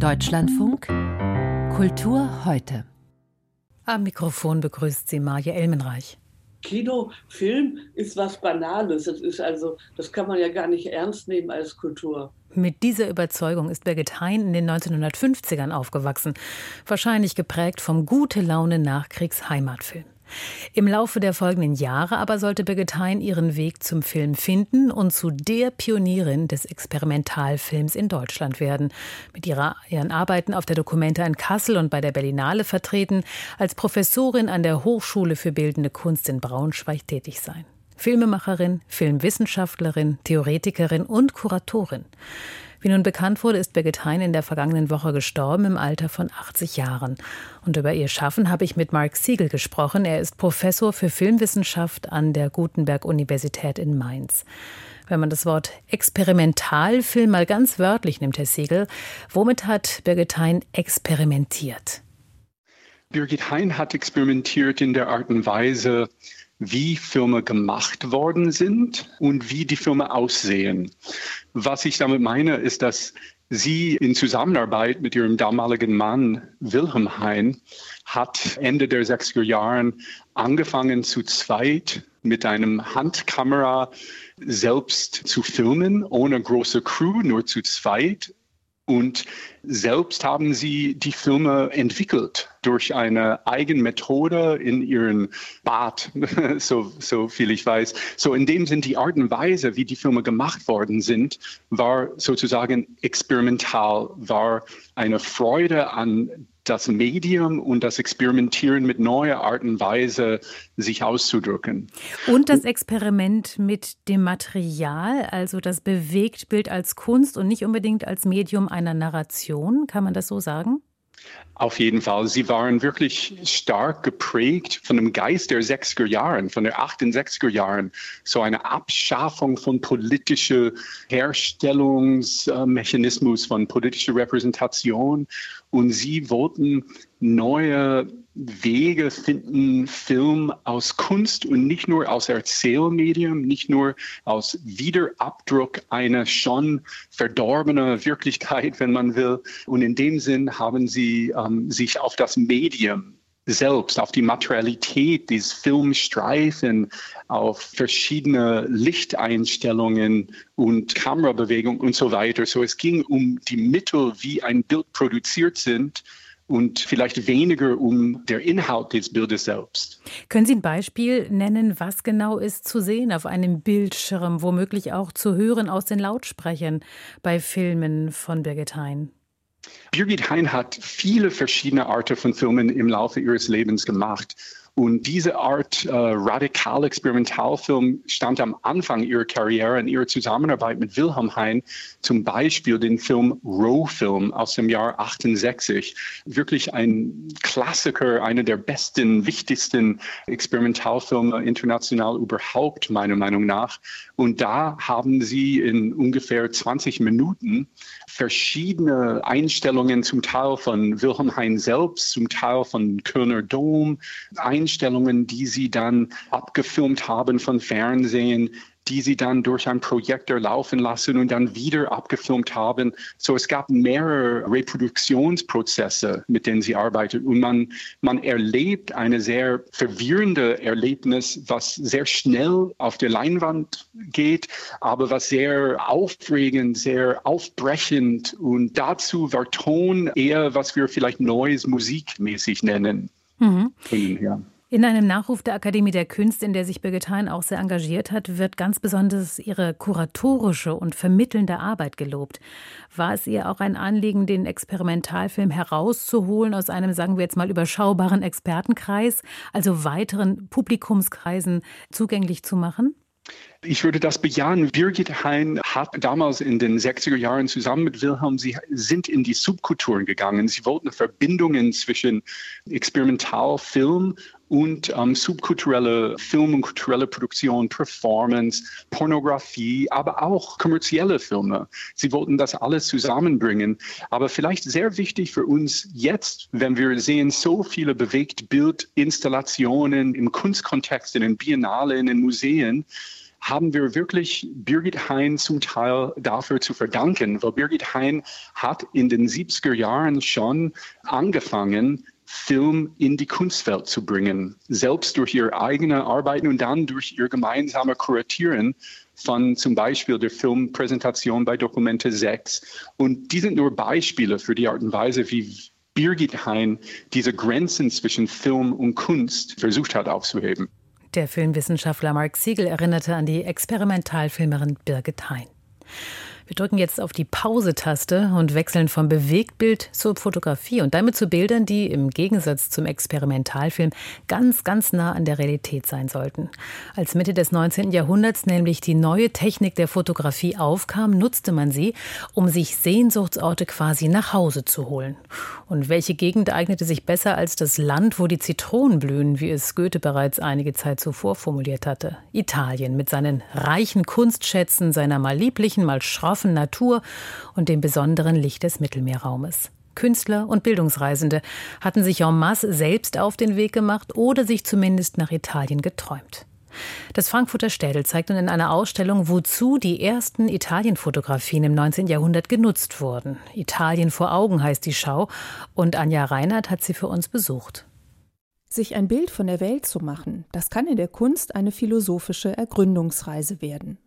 Deutschlandfunk Kultur heute. Am Mikrofon begrüßt sie Marja Elmenreich. Kino, Film ist was Banales. Das ist also, das kann man ja gar nicht ernst nehmen als Kultur. Mit dieser Überzeugung ist Birgit Hein in den 1950ern aufgewachsen, wahrscheinlich geprägt vom gute Laune Nachkriegs-Heimatfilm. Im Laufe der folgenden Jahre aber sollte Birgit Hein ihren Weg zum Film finden und zu der Pionierin des Experimentalfilms in Deutschland werden. Mit ihren Arbeiten auf der Documenta in Kassel und bei der Berlinale vertreten, als Professorin an der Hochschule für Bildende Kunst in Braunschweig tätig sein. Filmemacherin, Filmwissenschaftlerin, Theoretikerin und Kuratorin. Wie nun bekannt wurde, ist Birgit Hein in der vergangenen Woche gestorben im Alter von 80 Jahren. Und über ihr Schaffen habe ich mit Mark Siegel gesprochen. Er ist Professor für Filmwissenschaft an der Gutenberg-Universität in Mainz. Wenn man das Wort Experimentalfilm mal ganz wörtlich nimmt, Herr Siegel, womit hat Birgit Hein experimentiert? Birgit Hein hat experimentiert in der Art und Weise, wie Filme gemacht worden sind und wie die Filme aussehen. Was ich damit meine, ist, dass sie in Zusammenarbeit mit ihrem damaligen Mann Wilhelm Hein hat Ende der 60er Jahren angefangen zu zweit mit einem Handkamera selbst zu filmen, ohne große Crew, nur zu zweit und selbst haben sie die Filme entwickelt durch eine eigene Methode in ihren Bad, so, so viel ich weiß. So in dem Sinn die Art und Weise, wie die Filme gemacht worden sind, war sozusagen experimental, war eine Freude an das Medium und das Experimentieren mit neuer Art und Weise, sich auszudrücken. Und das Experiment mit dem Material, also das Bewegtbild als Kunst und nicht unbedingt als Medium einer Narration, kann man das so sagen? Auf jeden Fall. Sie waren wirklich stark geprägt von dem Geist der 60er Jahren, von der 68er Jahren. So eine Abschaffung von politischer Herstellungsmechanismus, von politischer Repräsentation. Und sie wollten neue Wege finden, Film aus Kunst und nicht nur aus Erzählmedium, nicht nur aus Wiederabdruck einer schon verdorbenen Wirklichkeit, wenn man will. Und in dem Sinn haben sie ähm, sich auf das Medium selbst, auf die Materialität dieses Filmstreifen, auf verschiedene Lichteinstellungen und Kamerabewegung und so weiter. So es ging um die Mittel, wie ein Bild produziert sind und vielleicht weniger um der Inhalt des Bildes selbst. Können Sie ein Beispiel nennen, was genau ist zu sehen auf einem Bildschirm, womöglich auch zu hören aus den Lautsprechern bei Filmen von Birgit Hein? Birgit Hein hat viele verschiedene Arten von Filmen im Laufe ihres Lebens gemacht. Und diese Art äh, radikal Experimentalfilm stand am Anfang ihrer Karriere in ihrer Zusammenarbeit mit Wilhelm Hein, zum Beispiel den Film Row-Film aus dem Jahr 68. Wirklich ein Klassiker, einer der besten, wichtigsten Experimentalfilme international überhaupt, meiner Meinung nach. Und da haben sie in ungefähr 20 Minuten verschiedene Einstellungen, zum Teil von Wilhelm Hein selbst, zum Teil von Kölner Dom, Einstellungen, die sie dann abgefilmt haben von Fernsehen, die sie dann durch einen Projektor laufen lassen und dann wieder abgefilmt haben. So es gab mehrere Reproduktionsprozesse, mit denen sie arbeitet und man, man erlebt eine sehr verwirrende Erlebnis, was sehr schnell auf der Leinwand geht, aber was sehr aufregend, sehr aufbrechend und dazu war Ton eher, was wir vielleicht neues musikmäßig nennen. Mhm. Ja. In einem Nachruf der Akademie der Künste, in der sich Birgit Hein auch sehr engagiert hat, wird ganz besonders ihre kuratorische und vermittelnde Arbeit gelobt. War es ihr auch ein Anliegen, den Experimentalfilm herauszuholen aus einem, sagen wir jetzt mal, überschaubaren Expertenkreis, also weiteren Publikumskreisen zugänglich zu machen? Ich würde das bejahen. Birgit Hein hat damals in den 60er Jahren zusammen mit Wilhelm, sie sind in die Subkulturen gegangen. Sie wollten Verbindungen zwischen Experimentalfilm und ähm, subkulturelle Film und kulturelle Produktion, Performance, Pornografie, aber auch kommerzielle Filme. Sie wollten das alles zusammenbringen. Aber vielleicht sehr wichtig für uns jetzt, wenn wir sehen so viele bewegt Bildinstallationen im Kunstkontext, in den Biennale, in den Museen, haben wir wirklich Birgit Hein zum Teil dafür zu verdanken, weil Birgit Hein hat in den 70er Jahren schon angefangen, Film in die Kunstwelt zu bringen, selbst durch ihre eigene Arbeiten und dann durch ihr gemeinsame Kuratieren von zum Beispiel der Filmpräsentation bei Dokumente 6. Und die sind nur Beispiele für die Art und Weise, wie Birgit Hein diese Grenzen zwischen Film und Kunst versucht hat aufzuheben. Der Filmwissenschaftler Mark Siegel erinnerte an die Experimentalfilmerin Birgit Hein. Wir drücken jetzt auf die Pause-Taste und wechseln vom Bewegtbild zur Fotografie und damit zu Bildern, die im Gegensatz zum Experimentalfilm ganz, ganz nah an der Realität sein sollten. Als Mitte des 19. Jahrhunderts nämlich die neue Technik der Fotografie aufkam, nutzte man sie, um sich Sehnsuchtsorte quasi nach Hause zu holen. Und welche Gegend eignete sich besser als das Land, wo die Zitronen blühen, wie es Goethe bereits einige Zeit zuvor formuliert hatte? Italien mit seinen reichen Kunstschätzen, seiner mal lieblichen, mal schroffen scharfen Natur und dem besonderen Licht des Mittelmeerraumes. Künstler und Bildungsreisende hatten sich en masse selbst auf den Weg gemacht oder sich zumindest nach Italien geträumt. Das Frankfurter Städel zeigt nun in einer Ausstellung, wozu die ersten Italienfotografien im 19. Jahrhundert genutzt wurden. Italien vor Augen heißt die Schau und Anja Reinhardt hat sie für uns besucht. Sich ein Bild von der Welt zu machen, das kann in der Kunst eine philosophische Ergründungsreise werden.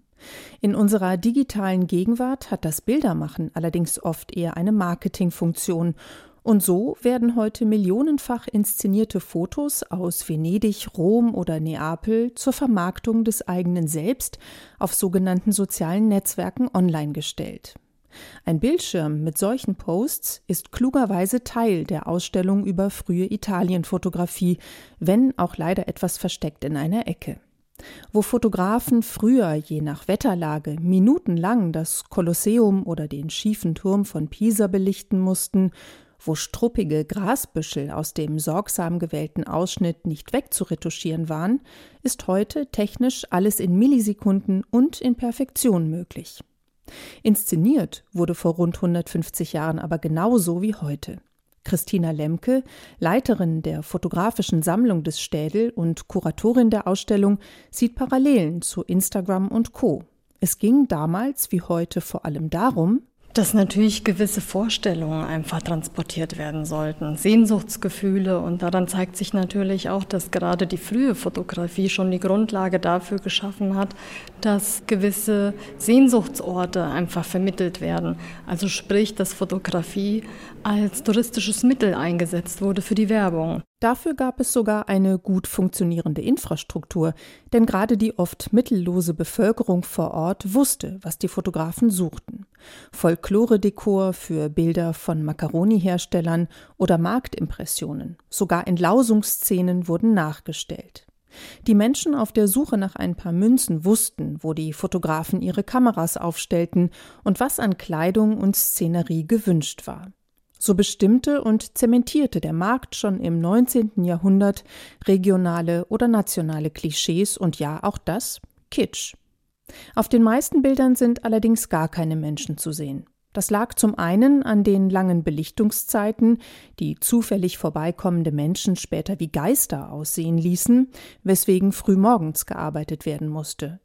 In unserer digitalen Gegenwart hat das Bildermachen allerdings oft eher eine Marketingfunktion und so werden heute millionenfach inszenierte Fotos aus Venedig, Rom oder Neapel zur Vermarktung des eigenen Selbst auf sogenannten sozialen Netzwerken online gestellt. Ein Bildschirm mit solchen Posts ist klugerweise Teil der Ausstellung über frühe Italienfotografie, wenn auch leider etwas versteckt in einer Ecke. Wo Fotografen früher je nach Wetterlage minutenlang das Kolosseum oder den schiefen Turm von Pisa belichten mussten, wo struppige Grasbüschel aus dem sorgsam gewählten Ausschnitt nicht wegzuretuschieren waren, ist heute technisch alles in Millisekunden und in Perfektion möglich. Inszeniert wurde vor rund 150 Jahren aber genauso wie heute. Christina Lemke, Leiterin der fotografischen Sammlung des Städel und Kuratorin der Ausstellung, sieht Parallelen zu Instagram und Co. Es ging damals wie heute vor allem darum, dass natürlich gewisse Vorstellungen einfach transportiert werden sollten, Sehnsuchtsgefühle. Und daran zeigt sich natürlich auch, dass gerade die frühe Fotografie schon die Grundlage dafür geschaffen hat, dass gewisse Sehnsuchtsorte einfach vermittelt werden. Also sprich, dass Fotografie als touristisches Mittel eingesetzt wurde für die Werbung. Dafür gab es sogar eine gut funktionierende Infrastruktur, denn gerade die oft mittellose Bevölkerung vor Ort wusste, was die Fotografen suchten. Folkloredekor für Bilder von Macaroni-Herstellern oder Marktimpressionen, sogar Entlausungsszenen wurden nachgestellt. Die Menschen auf der Suche nach ein paar Münzen wussten, wo die Fotografen ihre Kameras aufstellten und was an Kleidung und Szenerie gewünscht war. So bestimmte und zementierte der Markt schon im 19. Jahrhundert regionale oder nationale Klischees und ja auch das Kitsch. Auf den meisten Bildern sind allerdings gar keine Menschen zu sehen. Das lag zum einen an den langen Belichtungszeiten, die zufällig vorbeikommende Menschen später wie Geister aussehen ließen, weswegen frühmorgens gearbeitet werden musste.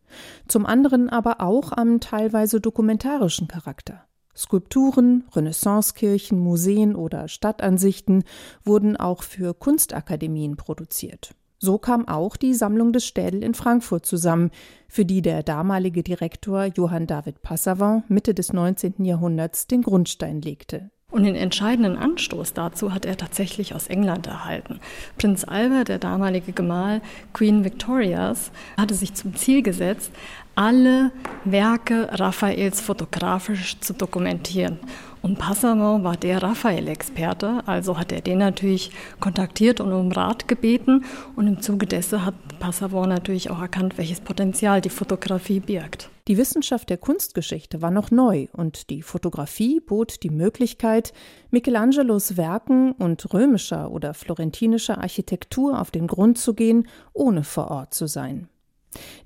Zum anderen aber auch am teilweise dokumentarischen Charakter. Skulpturen, Renaissancekirchen, Museen oder Stadtansichten wurden auch für Kunstakademien produziert. So kam auch die Sammlung des Städel in Frankfurt zusammen, für die der damalige Direktor Johann David Passavant Mitte des 19. Jahrhunderts den Grundstein legte. Und den entscheidenden Anstoß dazu hat er tatsächlich aus England erhalten. Prinz Albert, der damalige Gemahl Queen Victorias, hatte sich zum Ziel gesetzt, alle Werke Raphaels fotografisch zu dokumentieren. Und Passavant war der Raphael-Experte, also hat er den natürlich kontaktiert und um Rat gebeten. Und im Zuge dessen hat Passavant natürlich auch erkannt, welches Potenzial die Fotografie birgt. Die Wissenschaft der Kunstgeschichte war noch neu und die Fotografie bot die Möglichkeit, Michelangelos Werken und römischer oder florentinischer Architektur auf den Grund zu gehen, ohne vor Ort zu sein.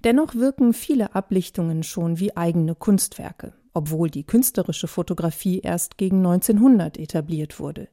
Dennoch wirken viele Ablichtungen schon wie eigene Kunstwerke, obwohl die künstlerische Fotografie erst gegen 1900 etabliert wurde.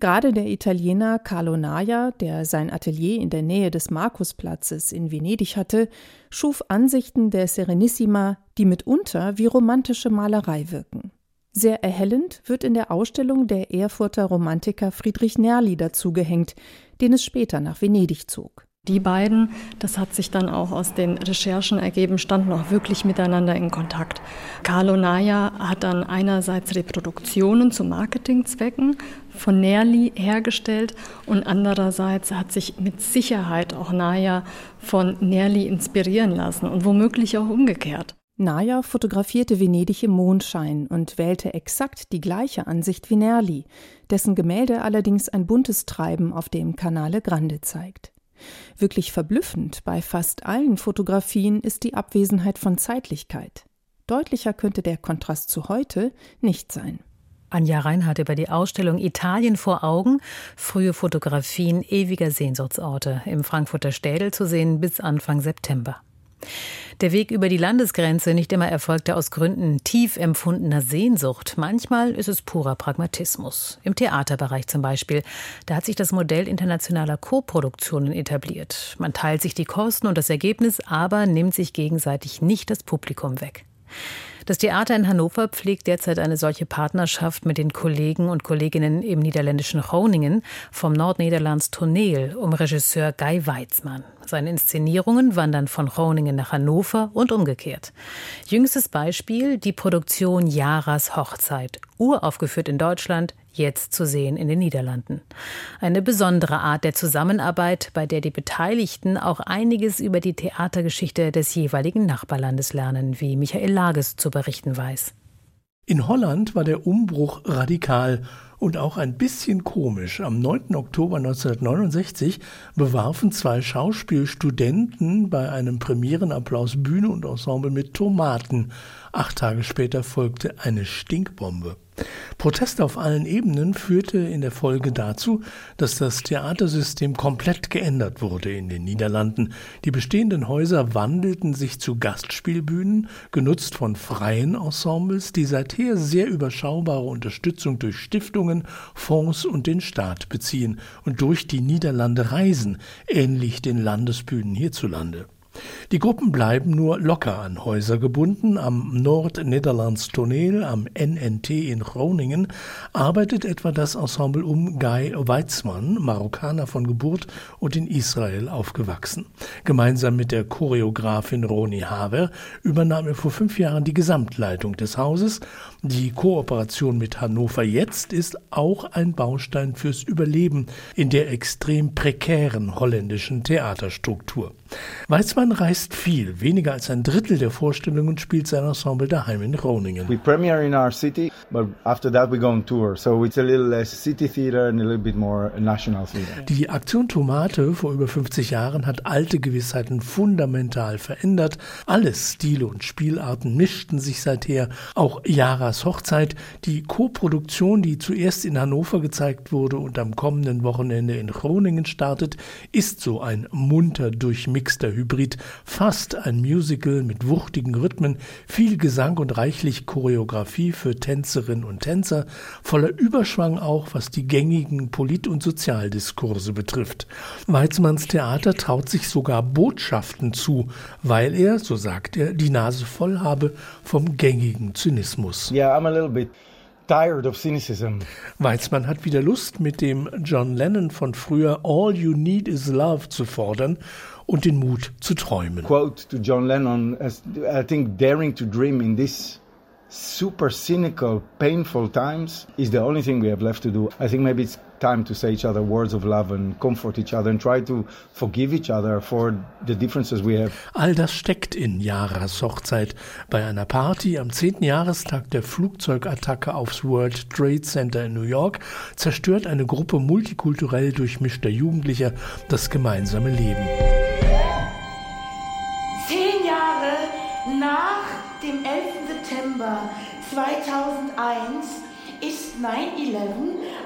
Gerade der Italiener Carlo Naja, der sein Atelier in der Nähe des Markusplatzes in Venedig hatte, schuf Ansichten der Serenissima, die mitunter wie romantische Malerei wirken. Sehr erhellend wird in der Ausstellung der Erfurter Romantiker Friedrich Nerli dazugehängt, den es später nach Venedig zog. Die beiden, das hat sich dann auch aus den Recherchen ergeben, standen auch wirklich miteinander in Kontakt. Carlo Naya hat dann einerseits Reproduktionen zu Marketingzwecken von Nerli hergestellt und andererseits hat sich mit Sicherheit auch Naya von Nerli inspirieren lassen und womöglich auch umgekehrt. Naya fotografierte Venedig im Mondschein und wählte exakt die gleiche Ansicht wie Nerli, dessen Gemälde allerdings ein buntes Treiben auf dem Canale Grande zeigt. Wirklich verblüffend bei fast allen Fotografien ist die Abwesenheit von Zeitlichkeit. Deutlicher könnte der Kontrast zu heute nicht sein. Anja Reinhardt über die Ausstellung Italien vor Augen, frühe Fotografien ewiger Sehnsuchtsorte im Frankfurter Städel zu sehen bis Anfang September. Der Weg über die Landesgrenze nicht immer erfolgte aus Gründen tief empfundener Sehnsucht. Manchmal ist es purer Pragmatismus. Im Theaterbereich zum Beispiel. Da hat sich das Modell internationaler Koproduktionen etabliert. Man teilt sich die Kosten und das Ergebnis, aber nimmt sich gegenseitig nicht das Publikum weg. Das Theater in Hannover pflegt derzeit eine solche Partnerschaft mit den Kollegen und Kolleginnen im niederländischen Groningen vom Nordniederlands Toneel um Regisseur Guy Weizmann. Seine Inszenierungen wandern von Groningen nach Hannover und umgekehrt. Jüngstes Beispiel die Produktion Jaras Hochzeit, uraufgeführt in Deutschland, jetzt zu sehen in den Niederlanden. Eine besondere Art der Zusammenarbeit, bei der die Beteiligten auch einiges über die Theatergeschichte des jeweiligen Nachbarlandes lernen, wie Michael Lages zu berichten weiß. In Holland war der Umbruch radikal und auch ein bisschen komisch. Am 9. Oktober 1969 bewarfen zwei Schauspielstudenten bei einem Premierenapplaus Bühne und Ensemble mit Tomaten. Acht Tage später folgte eine Stinkbombe. Protest auf allen Ebenen führte in der Folge dazu, dass das Theatersystem komplett geändert wurde in den Niederlanden. Die bestehenden Häuser wandelten sich zu Gastspielbühnen, genutzt von freien Ensembles, die seither sehr überschaubare Unterstützung durch Stiftungen, Fonds und den Staat beziehen und durch die Niederlande reisen, ähnlich den Landesbühnen hierzulande. Die Gruppen bleiben nur locker an Häuser gebunden. Am Nordnederlands Toneel, am NNT in Groningen, arbeitet etwa das Ensemble um Guy Weizmann, Marokkaner von Geburt und in Israel aufgewachsen. Gemeinsam mit der Choreografin Roni Haver übernahm er vor fünf Jahren die Gesamtleitung des Hauses. Die Kooperation mit Hannover Jetzt ist auch ein Baustein fürs Überleben in der extrem prekären holländischen Theaterstruktur. Weizmann reist viel. Weniger als ein Drittel der Vorstellungen spielt sein Ensemble daheim in Groningen. We premiere in our city, but after that we go on tour. So it's a little less city theater and a little bit more national theater. Die Aktion Tomate vor über 50 Jahren hat alte Gewissheiten fundamental verändert. Alle Stile und Spielarten mischten sich seither. Auch Jaras Hochzeit, die Koproduktion, die zuerst in Hannover gezeigt wurde und am kommenden Wochenende in Groningen startet, ist so ein munter durchmixter Hybrid fast ein Musical mit wuchtigen Rhythmen, viel Gesang und reichlich Choreografie für Tänzerinnen und Tänzer, voller Überschwang auch, was die gängigen Polit- und Sozialdiskurse betrifft. Weizmanns Theater traut sich sogar Botschaften zu, weil er, so sagt er, die Nase voll habe vom gängigen Zynismus. Yeah, I'm a little bit tired of cynicism. Weizmann hat wieder Lust, mit dem John Lennon von früher All You Need Is Love zu fordern und den Mut zu träumen. Quote to John Lennon, I think daring to dream in this super cynical, painful times is the only thing we have left to do. I think maybe it's time to say each other words of love and comfort each other and try to forgive each other for the differences we have. All das steckt in Yaras Hochzeit. Bei einer Party am 10. Jahrestag der Flugzeugattacke aufs World Trade Center in New York zerstört eine Gruppe multikulturell durchmischter Jugendlicher das gemeinsame Leben. September 2001 ist 9-11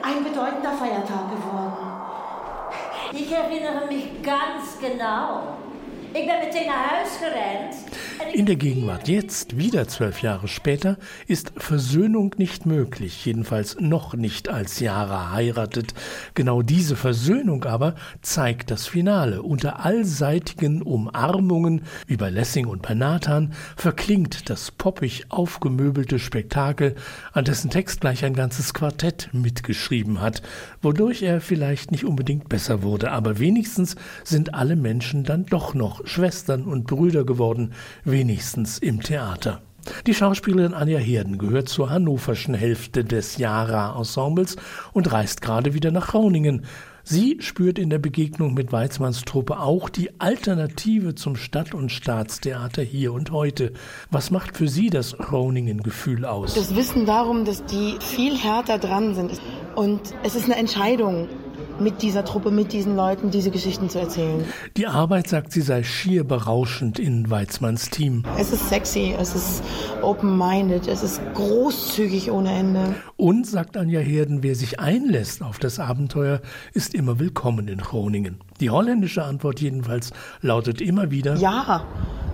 ein bedeutender Feiertag geworden. Ich erinnere mich ganz genau. Ich ben meteen naar huis gerend. In der Gegenwart jetzt, wieder zwölf Jahre später, ist Versöhnung nicht möglich, jedenfalls noch nicht als Jara heiratet. Genau diese Versöhnung aber zeigt das Finale. Unter allseitigen Umarmungen über Lessing und bei Nathan verklingt das poppig aufgemöbelte Spektakel, an dessen Text gleich ein ganzes Quartett mitgeschrieben hat, wodurch er vielleicht nicht unbedingt besser wurde, aber wenigstens sind alle Menschen dann doch noch Schwestern und Brüder geworden, wenigstens im Theater. Die Schauspielerin Anja Herden gehört zur hannoverschen Hälfte des Jara-Ensembles und reist gerade wieder nach Groningen. Sie spürt in der Begegnung mit Weizmanns Truppe auch die Alternative zum Stadt- und Staatstheater hier und heute. Was macht für Sie das Groningen-Gefühl aus? Das Wissen darum, dass die viel härter dran sind. Und es ist eine Entscheidung mit dieser Truppe, mit diesen Leuten diese Geschichten zu erzählen. Die Arbeit, sagt sie, sei schier berauschend in Weizmanns Team. Es ist sexy, es ist open-minded, es ist großzügig ohne Ende. Und, sagt Anja Herden, wer sich einlässt auf das Abenteuer, ist immer willkommen in Groningen. Die holländische Antwort jedenfalls lautet immer wieder Ja.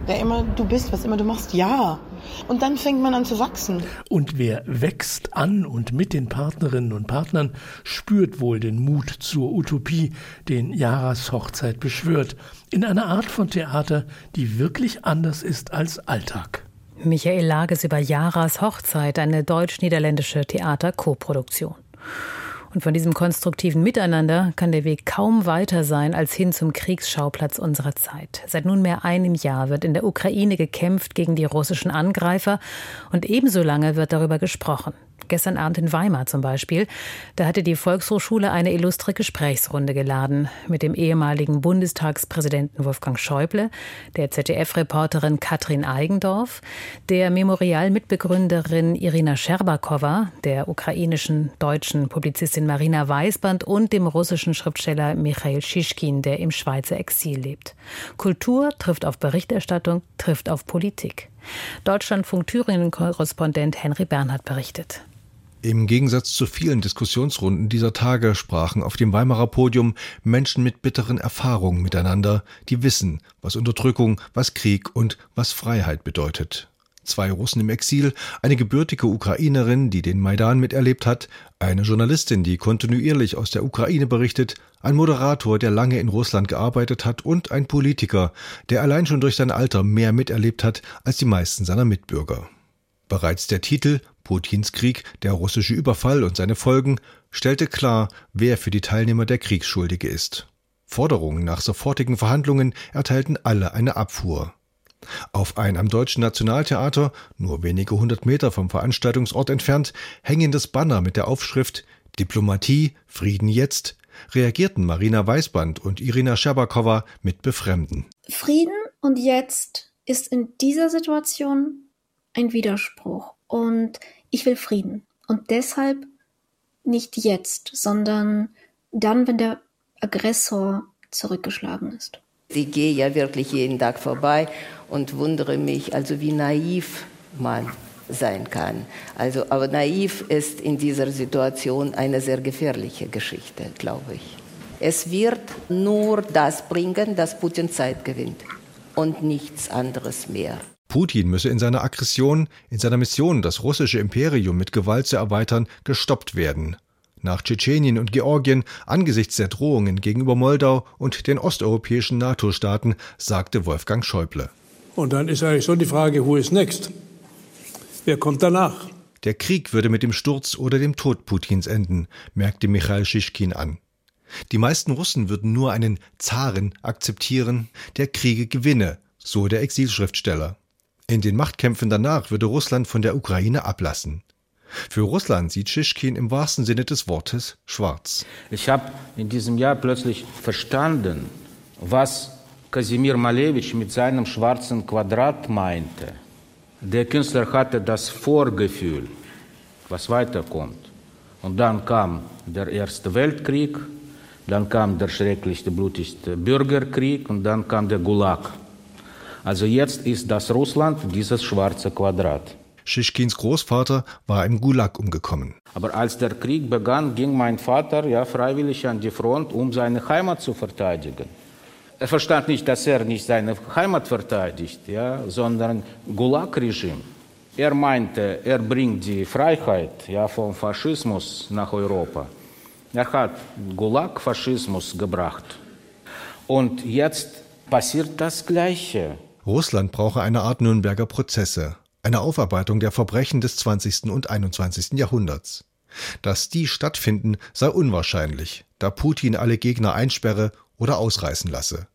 Wer immer du bist, was immer du machst, ja. Und dann fängt man an zu wachsen. Und wer wächst an und mit den Partnerinnen und Partnern, spürt wohl den Mut zur Utopie, den Jaras Hochzeit beschwört, in einer Art von Theater, die wirklich anders ist als Alltag. Michael Lages über Jaras Hochzeit, eine deutsch-niederländische Theater-Koproduktion. Und von diesem konstruktiven Miteinander kann der Weg kaum weiter sein als hin zum Kriegsschauplatz unserer Zeit. Seit nunmehr einem Jahr wird in der Ukraine gekämpft gegen die russischen Angreifer und ebenso lange wird darüber gesprochen. Gestern Abend in Weimar zum Beispiel. Da hatte die Volkshochschule eine illustre Gesprächsrunde geladen mit dem ehemaligen Bundestagspräsidenten Wolfgang Schäuble, der ZDF-Reporterin Katrin Eigendorf, der Memorial-Mitbegründerin Irina Scherbakowa, der ukrainischen deutschen Publizistin Marina Weißband und dem russischen Schriftsteller Michail Schischkin, der im Schweizer Exil lebt. Kultur trifft auf Berichterstattung, trifft auf Politik. Deutschlandfunk Thüringen-Korrespondent Henry Bernhard berichtet. Im Gegensatz zu vielen Diskussionsrunden dieser Tage sprachen auf dem Weimarer Podium Menschen mit bitteren Erfahrungen miteinander, die wissen, was Unterdrückung, was Krieg und was Freiheit bedeutet. Zwei Russen im Exil, eine gebürtige Ukrainerin, die den Maidan miterlebt hat, eine Journalistin, die kontinuierlich aus der Ukraine berichtet, ein Moderator, der lange in Russland gearbeitet hat und ein Politiker, der allein schon durch sein Alter mehr miterlebt hat als die meisten seiner Mitbürger. Bereits der Titel Putins Krieg, der russische Überfall und seine Folgen stellte klar, wer für die Teilnehmer der Kriegsschuldige ist. Forderungen nach sofortigen Verhandlungen erteilten alle eine Abfuhr. Auf ein am Deutschen Nationaltheater, nur wenige hundert Meter vom Veranstaltungsort entfernt, hängendes Banner mit der Aufschrift Diplomatie, Frieden jetzt, reagierten Marina Weißband und Irina Scherbakowa mit Befremden. Frieden und jetzt ist in dieser Situation ein Widerspruch und ich will Frieden. Und deshalb nicht jetzt, sondern dann, wenn der Aggressor zurückgeschlagen ist. Ich gehe ja wirklich jeden Tag vorbei und wundere mich, also wie naiv man sein kann. Also, aber naiv ist in dieser Situation eine sehr gefährliche Geschichte, glaube ich. Es wird nur das bringen, dass Putin Zeit gewinnt und nichts anderes mehr. Putin müsse in seiner Aggression, in seiner Mission, das russische Imperium mit Gewalt zu erweitern, gestoppt werden. Nach Tschetschenien und Georgien, angesichts der Drohungen gegenüber Moldau und den osteuropäischen NATO-Staaten, sagte Wolfgang Schäuble. Und dann ist eigentlich schon die Frage, who is next? Wer kommt danach? Der Krieg würde mit dem Sturz oder dem Tod Putins enden, merkte Michail Schischkin an. Die meisten Russen würden nur einen Zaren akzeptieren, der Kriege gewinne, so der Exilschriftsteller. In den Machtkämpfen danach würde Russland von der Ukraine ablassen. Für Russland sieht Schischkin im wahrsten Sinne des Wortes schwarz. Ich habe in diesem Jahr plötzlich verstanden, was Kasimir Malevich mit seinem schwarzen Quadrat meinte. Der Künstler hatte das Vorgefühl, was weiterkommt. Und dann kam der Erste Weltkrieg, dann kam der schrecklichste, blutigste Bürgerkrieg und dann kam der Gulag. Also jetzt ist das Russland dieses schwarze Quadrat. Schischkins Großvater war im Gulag umgekommen. Aber als der Krieg begann, ging mein Vater ja freiwillig an die Front, um seine Heimat zu verteidigen. Er verstand nicht, dass er nicht seine Heimat verteidigt, ja, sondern Gulag-Regime. Er meinte, er bringt die Freiheit ja, vom Faschismus nach Europa. Er hat Gulag-Faschismus gebracht. Und jetzt passiert das Gleiche. Russland brauche eine Art Nürnberger Prozesse, eine Aufarbeitung der Verbrechen des 20. und 21. Jahrhunderts. Dass die stattfinden, sei unwahrscheinlich, da Putin alle Gegner einsperre oder ausreißen lasse.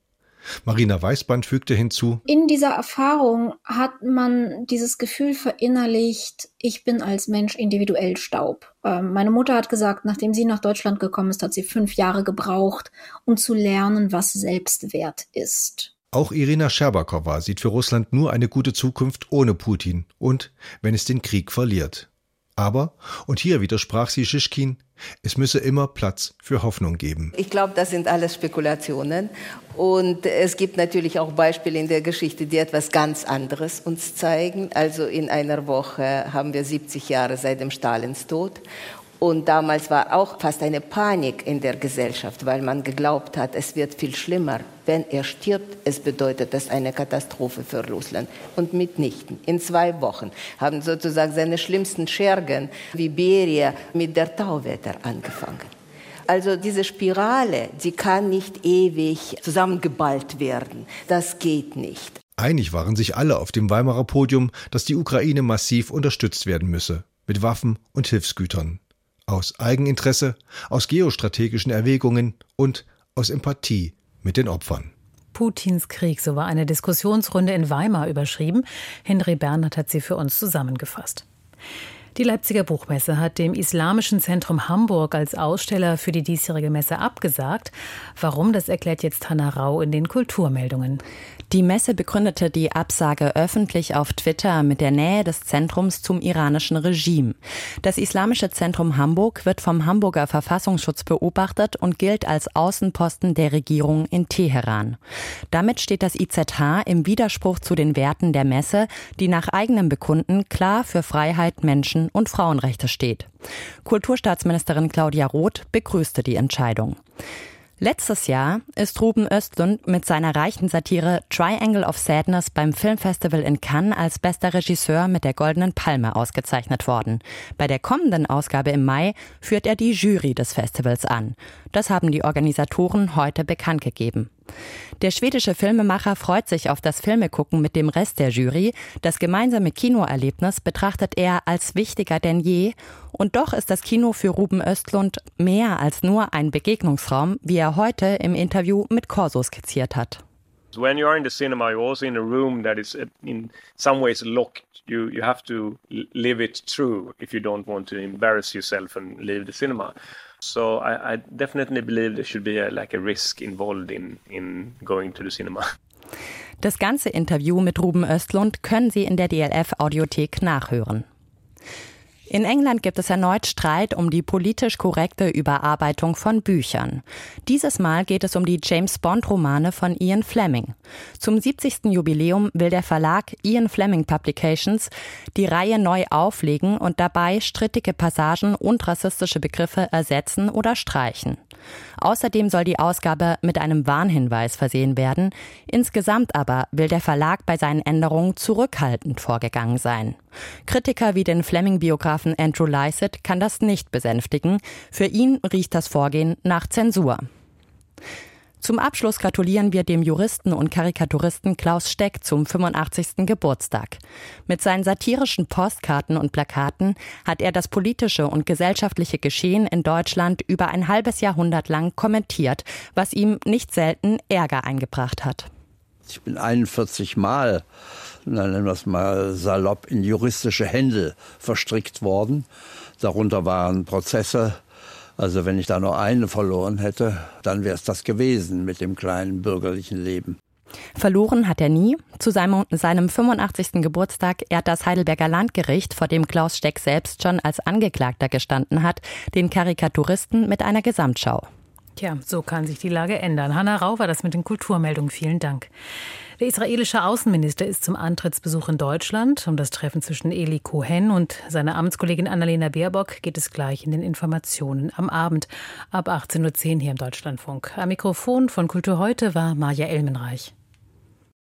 Marina Weißband fügte hinzu, In dieser Erfahrung hat man dieses Gefühl verinnerlicht, ich bin als Mensch individuell Staub. Ähm, meine Mutter hat gesagt, nachdem sie nach Deutschland gekommen ist, hat sie fünf Jahre gebraucht, um zu lernen, was Selbstwert ist. Auch Irina Scherbakowa sieht für Russland nur eine gute Zukunft ohne Putin und wenn es den Krieg verliert. Aber, und hier widersprach sie Schischkin, es müsse immer Platz für Hoffnung geben. Ich glaube, das sind alles Spekulationen. Und es gibt natürlich auch Beispiele in der Geschichte, die etwas ganz anderes uns zeigen. Also in einer Woche haben wir 70 Jahre seit dem Stalins Tod. Und damals war auch fast eine Panik in der Gesellschaft, weil man geglaubt hat, es wird viel schlimmer. Wenn er stirbt, es bedeutet das eine Katastrophe für Russland. Und mitnichten. In zwei Wochen haben sozusagen seine schlimmsten Schergen wie Beria mit der Tauwetter angefangen. Also diese Spirale, die kann nicht ewig zusammengeballt werden. Das geht nicht. Einig waren sich alle auf dem Weimarer Podium, dass die Ukraine massiv unterstützt werden müsse, mit Waffen und Hilfsgütern aus Eigeninteresse, aus geostrategischen Erwägungen und aus Empathie mit den Opfern. Putins Krieg, so war eine Diskussionsrunde in Weimar überschrieben. Henry Bernhard hat sie für uns zusammengefasst. Die Leipziger Buchmesse hat dem Islamischen Zentrum Hamburg als Aussteller für die diesjährige Messe abgesagt. Warum, das erklärt jetzt Hanna Rau in den Kulturmeldungen. Die Messe begründete die Absage öffentlich auf Twitter mit der Nähe des Zentrums zum iranischen Regime. Das Islamische Zentrum Hamburg wird vom Hamburger Verfassungsschutz beobachtet und gilt als Außenposten der Regierung in Teheran. Damit steht das IZH im Widerspruch zu den Werten der Messe, die nach eigenem Bekunden klar für Freiheit, Menschen und Frauenrechte steht. Kulturstaatsministerin Claudia Roth begrüßte die Entscheidung. Letztes Jahr ist Ruben Östlund mit seiner reichen Satire Triangle of Sadness beim Filmfestival in Cannes als bester Regisseur mit der Goldenen Palme ausgezeichnet worden. Bei der kommenden Ausgabe im Mai führt er die Jury des Festivals an. Das haben die Organisatoren heute bekannt gegeben. Der schwedische Filmemacher freut sich auf das Filmegucken mit dem Rest der Jury. Das gemeinsame Kinoerlebnis betrachtet er als wichtiger denn je. Und doch ist das Kino für Ruben Östlund mehr als nur ein Begegnungsraum, wie er heute im Interview mit Corso skizziert hat. When you are in the cinema, you're also in a room that is in some ways locked. You you have to live it true if you don't want to embarrass yourself and leave the cinema. So I, I definitely believe there should be a, like a risk involved in, in going to the cinema. Das ganze Interview mit Ruben Östlund können Sie in der DLF Audiothek nachhören. In England gibt es erneut Streit um die politisch korrekte Überarbeitung von Büchern. Dieses Mal geht es um die James Bond Romane von Ian Fleming. Zum 70. Jubiläum will der Verlag Ian Fleming Publications die Reihe neu auflegen und dabei strittige Passagen und rassistische Begriffe ersetzen oder streichen. Außerdem soll die Ausgabe mit einem Warnhinweis versehen werden. Insgesamt aber will der Verlag bei seinen Änderungen zurückhaltend vorgegangen sein. Kritiker wie den Fleming-Biografen Andrew Lycett kann das nicht besänftigen. Für ihn riecht das Vorgehen nach Zensur. Zum Abschluss gratulieren wir dem Juristen und Karikaturisten Klaus Steck zum 85. Geburtstag. Mit seinen satirischen Postkarten und Plakaten hat er das politische und gesellschaftliche Geschehen in Deutschland über ein halbes Jahrhundert lang kommentiert, was ihm nicht selten Ärger eingebracht hat. Ich bin 41 Mal, nennen wir es mal salopp, in juristische Händel verstrickt worden. Darunter waren Prozesse, also wenn ich da nur eine verloren hätte, dann wäre es das gewesen mit dem kleinen bürgerlichen Leben. Verloren hat er nie. Zu seinem, seinem 85. Geburtstag ehrt das Heidelberger Landgericht, vor dem Klaus Steck selbst schon als Angeklagter gestanden hat, den Karikaturisten mit einer Gesamtschau. Tja, so kann sich die Lage ändern. Hanna Rau war das mit den Kulturmeldungen. Vielen Dank. Der israelische Außenminister ist zum Antrittsbesuch in Deutschland. Um das Treffen zwischen Eli Cohen und seiner Amtskollegin Annalena Baerbock geht es gleich in den Informationen am Abend ab 18.10 Uhr hier im Deutschlandfunk. Am Mikrofon von Kultur heute war Maja Elmenreich.